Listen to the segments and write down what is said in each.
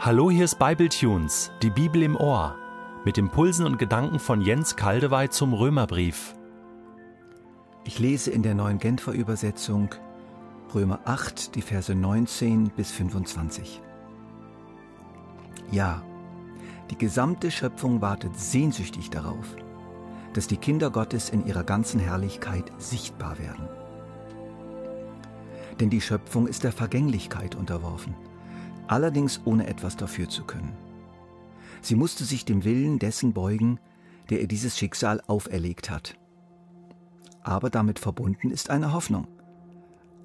Hallo, hier ist Bibletunes, die Bibel im Ohr, mit Impulsen und Gedanken von Jens Kaldewey zum Römerbrief. Ich lese in der neuen Genfer Übersetzung Römer 8, die Verse 19 bis 25. Ja, die gesamte Schöpfung wartet sehnsüchtig darauf, dass die Kinder Gottes in ihrer ganzen Herrlichkeit sichtbar werden. Denn die Schöpfung ist der Vergänglichkeit unterworfen, allerdings ohne etwas dafür zu können. Sie musste sich dem Willen dessen beugen, der ihr dieses Schicksal auferlegt hat. Aber damit verbunden ist eine Hoffnung.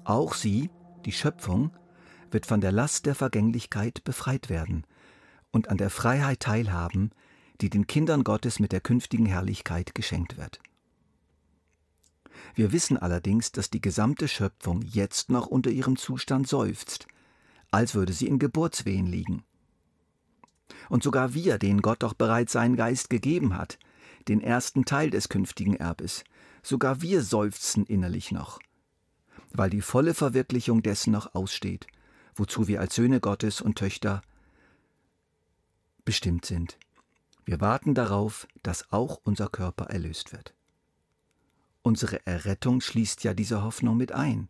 Auch sie, die Schöpfung, wird von der Last der Vergänglichkeit befreit werden und an der Freiheit teilhaben, die den Kindern Gottes mit der künftigen Herrlichkeit geschenkt wird. Wir wissen allerdings, dass die gesamte Schöpfung jetzt noch unter ihrem Zustand seufzt, als würde sie in Geburtswehen liegen. Und sogar wir, denen Gott doch bereits seinen Geist gegeben hat, den ersten Teil des künftigen Erbes, sogar wir seufzen innerlich noch, weil die volle Verwirklichung dessen noch aussteht, wozu wir als Söhne Gottes und Töchter bestimmt sind. Wir warten darauf, dass auch unser Körper erlöst wird. Unsere Errettung schließt ja diese Hoffnung mit ein.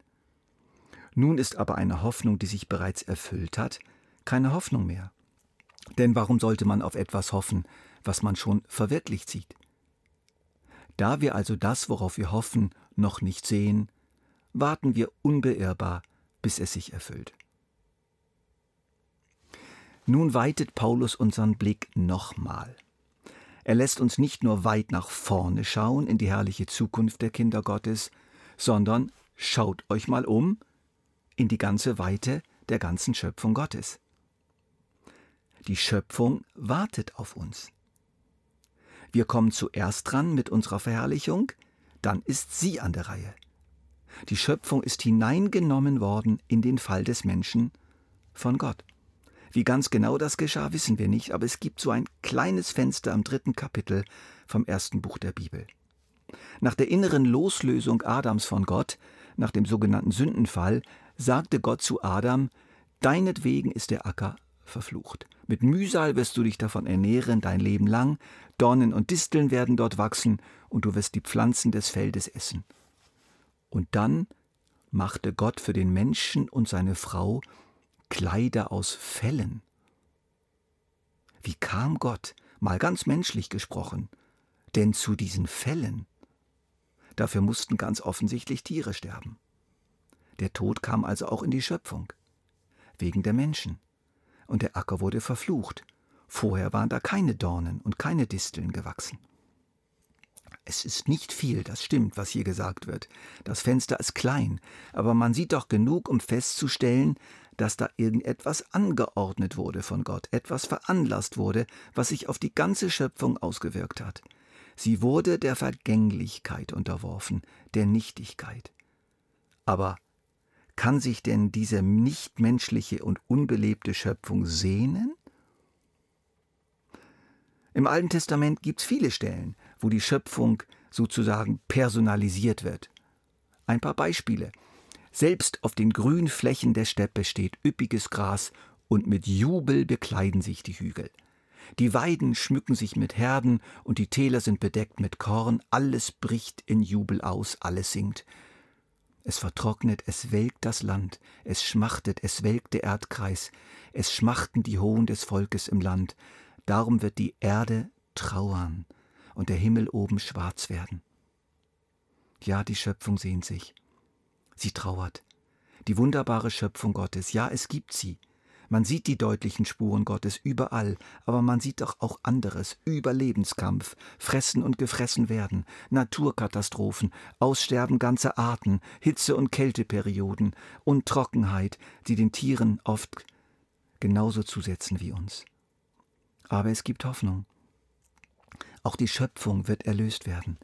Nun ist aber eine Hoffnung, die sich bereits erfüllt hat, keine Hoffnung mehr. Denn warum sollte man auf etwas hoffen, was man schon verwirklicht sieht? Da wir also das, worauf wir hoffen, noch nicht sehen, warten wir unbeirrbar, bis es sich erfüllt. Nun weitet Paulus unseren Blick nochmal. Er lässt uns nicht nur weit nach vorne schauen in die herrliche Zukunft der Kinder Gottes, sondern schaut euch mal um in die ganze Weite der ganzen Schöpfung Gottes. Die Schöpfung wartet auf uns. Wir kommen zuerst dran mit unserer Verherrlichung, dann ist sie an der Reihe. Die Schöpfung ist hineingenommen worden in den Fall des Menschen von Gott. Wie ganz genau das geschah, wissen wir nicht, aber es gibt so ein kleines Fenster am dritten Kapitel vom ersten Buch der Bibel. Nach der inneren Loslösung Adams von Gott, nach dem sogenannten Sündenfall, sagte Gott zu Adam, Deinetwegen ist der Acker verflucht. Mit Mühsal wirst du dich davon ernähren dein Leben lang, Dornen und Disteln werden dort wachsen, und du wirst die Pflanzen des Feldes essen. Und dann machte Gott für den Menschen und seine Frau Kleider aus Fellen. Wie kam Gott, mal ganz menschlich gesprochen, denn zu diesen Fellen? Dafür mussten ganz offensichtlich Tiere sterben. Der Tod kam also auch in die Schöpfung, wegen der Menschen. Und der Acker wurde verflucht. Vorher waren da keine Dornen und keine Disteln gewachsen. Es ist nicht viel, das stimmt, was hier gesagt wird. Das Fenster ist klein, aber man sieht doch genug, um festzustellen, dass da irgendetwas angeordnet wurde von Gott, etwas veranlasst wurde, was sich auf die ganze Schöpfung ausgewirkt hat. Sie wurde der Vergänglichkeit unterworfen, der Nichtigkeit. Aber kann sich denn diese nichtmenschliche und unbelebte Schöpfung sehnen? Im Alten Testament gibt es viele Stellen, wo die Schöpfung sozusagen personalisiert wird. Ein paar Beispiele. Selbst auf den grünen Flächen der Steppe steht üppiges Gras und mit Jubel bekleiden sich die Hügel. Die Weiden schmücken sich mit Herden und die Täler sind bedeckt mit Korn, alles bricht in Jubel aus, alles singt. Es vertrocknet, es welkt das Land, es schmachtet, es welkt der Erdkreis, es schmachten die Hohen des Volkes im Land, darum wird die Erde trauern und der Himmel oben schwarz werden. Ja, die Schöpfung sehnt sich. Sie trauert. Die wunderbare Schöpfung Gottes, ja, es gibt sie. Man sieht die deutlichen Spuren Gottes überall, aber man sieht doch auch anderes, Überlebenskampf, Fressen und gefressen werden, Naturkatastrophen, Aussterben ganzer Arten, Hitze- und Kälteperioden und Trockenheit, die den Tieren oft genauso zusetzen wie uns. Aber es gibt Hoffnung. Auch die Schöpfung wird erlöst werden.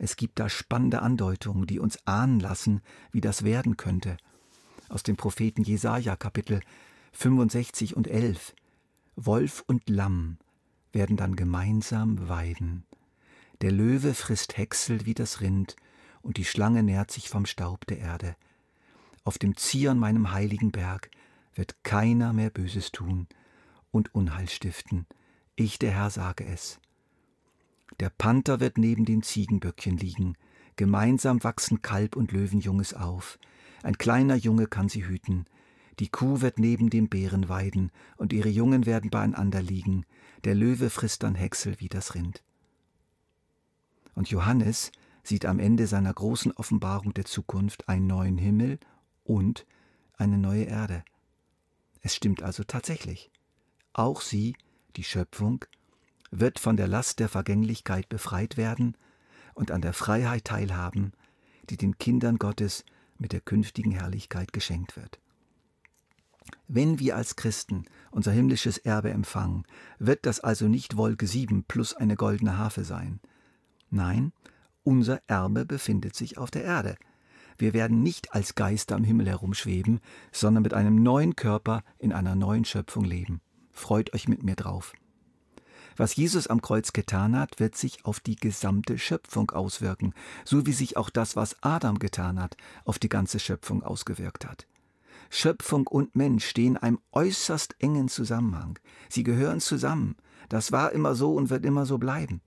Es gibt da spannende Andeutungen, die uns ahnen lassen, wie das werden könnte. Aus dem Propheten Jesaja, Kapitel 65 und 11. Wolf und Lamm werden dann gemeinsam weiden. Der Löwe frisst Häcksel wie das Rind, und die Schlange nährt sich vom Staub der Erde. Auf dem Zion meinem heiligen Berg wird keiner mehr Böses tun, und Unheil stiften. Ich, der Herr, sage es. Der Panther wird neben dem Ziegenböckchen liegen, gemeinsam wachsen Kalb und Löwenjunges auf. Ein kleiner Junge kann sie hüten. Die Kuh wird neben dem Bären weiden, und ihre Jungen werden beieinander liegen. Der Löwe frisst dann Häcksel wie das Rind. Und Johannes sieht am Ende seiner großen Offenbarung der Zukunft einen neuen Himmel und eine neue Erde. Es stimmt also tatsächlich. Auch sie, die Schöpfung, wird von der Last der Vergänglichkeit befreit werden und an der Freiheit teilhaben, die den Kindern Gottes mit der künftigen Herrlichkeit geschenkt wird. Wenn wir als Christen unser himmlisches Erbe empfangen, wird das also nicht Wolke 7 plus eine goldene Harfe sein. Nein, unser Erbe befindet sich auf der Erde. Wir werden nicht als Geister am Himmel herumschweben, sondern mit einem neuen Körper in einer neuen Schöpfung leben. Freut euch mit mir drauf. Was Jesus am Kreuz getan hat, wird sich auf die gesamte Schöpfung auswirken, so wie sich auch das, was Adam getan hat, auf die ganze Schöpfung ausgewirkt hat. Schöpfung und Mensch stehen einem äußerst engen Zusammenhang. Sie gehören zusammen. Das war immer so und wird immer so bleiben.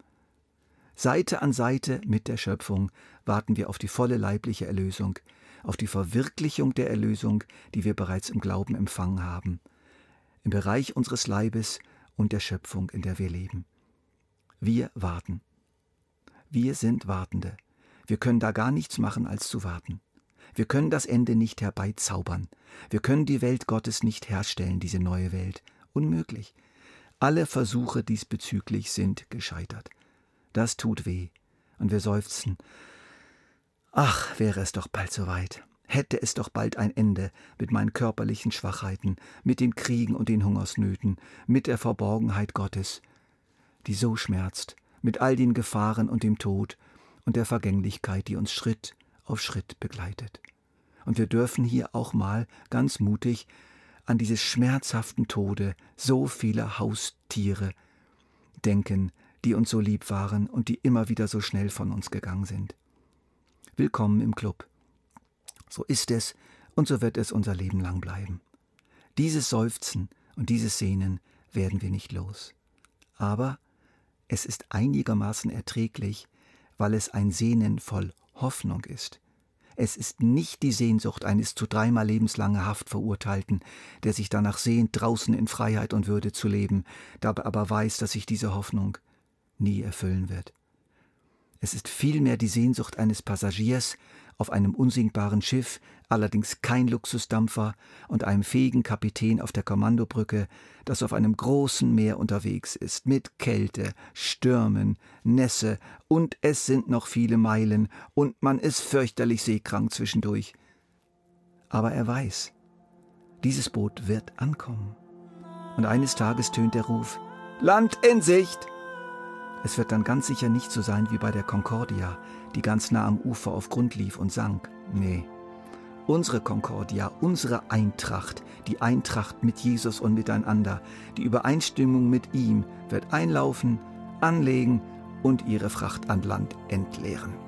Seite an Seite mit der Schöpfung warten wir auf die volle leibliche Erlösung, auf die Verwirklichung der Erlösung, die wir bereits im Glauben empfangen haben, im Bereich unseres Leibes und der Schöpfung, in der wir leben. Wir warten. Wir sind Wartende. Wir können da gar nichts machen, als zu warten. Wir können das Ende nicht herbeizaubern. Wir können die Welt Gottes nicht herstellen, diese neue Welt. Unmöglich. Alle Versuche diesbezüglich sind gescheitert. Das tut weh. Und wir seufzen. Ach, wäre es doch bald soweit. Hätte es doch bald ein Ende mit meinen körperlichen Schwachheiten, mit den Kriegen und den Hungersnöten, mit der Verborgenheit Gottes, die so schmerzt, mit all den Gefahren und dem Tod und der Vergänglichkeit, die uns Schritt auf Schritt begleitet. Und wir dürfen hier auch mal ganz mutig an diese schmerzhaften Tode so vieler Haustiere denken, die uns so lieb waren und die immer wieder so schnell von uns gegangen sind. Willkommen im Club. So ist es und so wird es unser Leben lang bleiben. Dieses Seufzen und dieses Sehnen werden wir nicht los. Aber es ist einigermaßen erträglich, weil es ein Sehnen voll Hoffnung ist. Es ist nicht die Sehnsucht eines zu dreimal lebenslange Haft verurteilten, der sich danach sehnt, draußen in Freiheit und Würde zu leben, dabei aber weiß, dass sich diese Hoffnung nie erfüllen wird. Es ist vielmehr die Sehnsucht eines Passagiers auf einem unsinkbaren Schiff, allerdings kein Luxusdampfer, und einem fähigen Kapitän auf der Kommandobrücke, das auf einem großen Meer unterwegs ist, mit Kälte, Stürmen, Nässe, und es sind noch viele Meilen, und man ist fürchterlich seekrank zwischendurch. Aber er weiß, dieses Boot wird ankommen. Und eines Tages tönt der Ruf Land in Sicht. Es wird dann ganz sicher nicht so sein wie bei der Concordia, die ganz nah am Ufer auf Grund lief und sank. Nee. Unsere Concordia, unsere Eintracht, die Eintracht mit Jesus und miteinander, die Übereinstimmung mit ihm, wird einlaufen, anlegen und ihre Fracht an Land entleeren.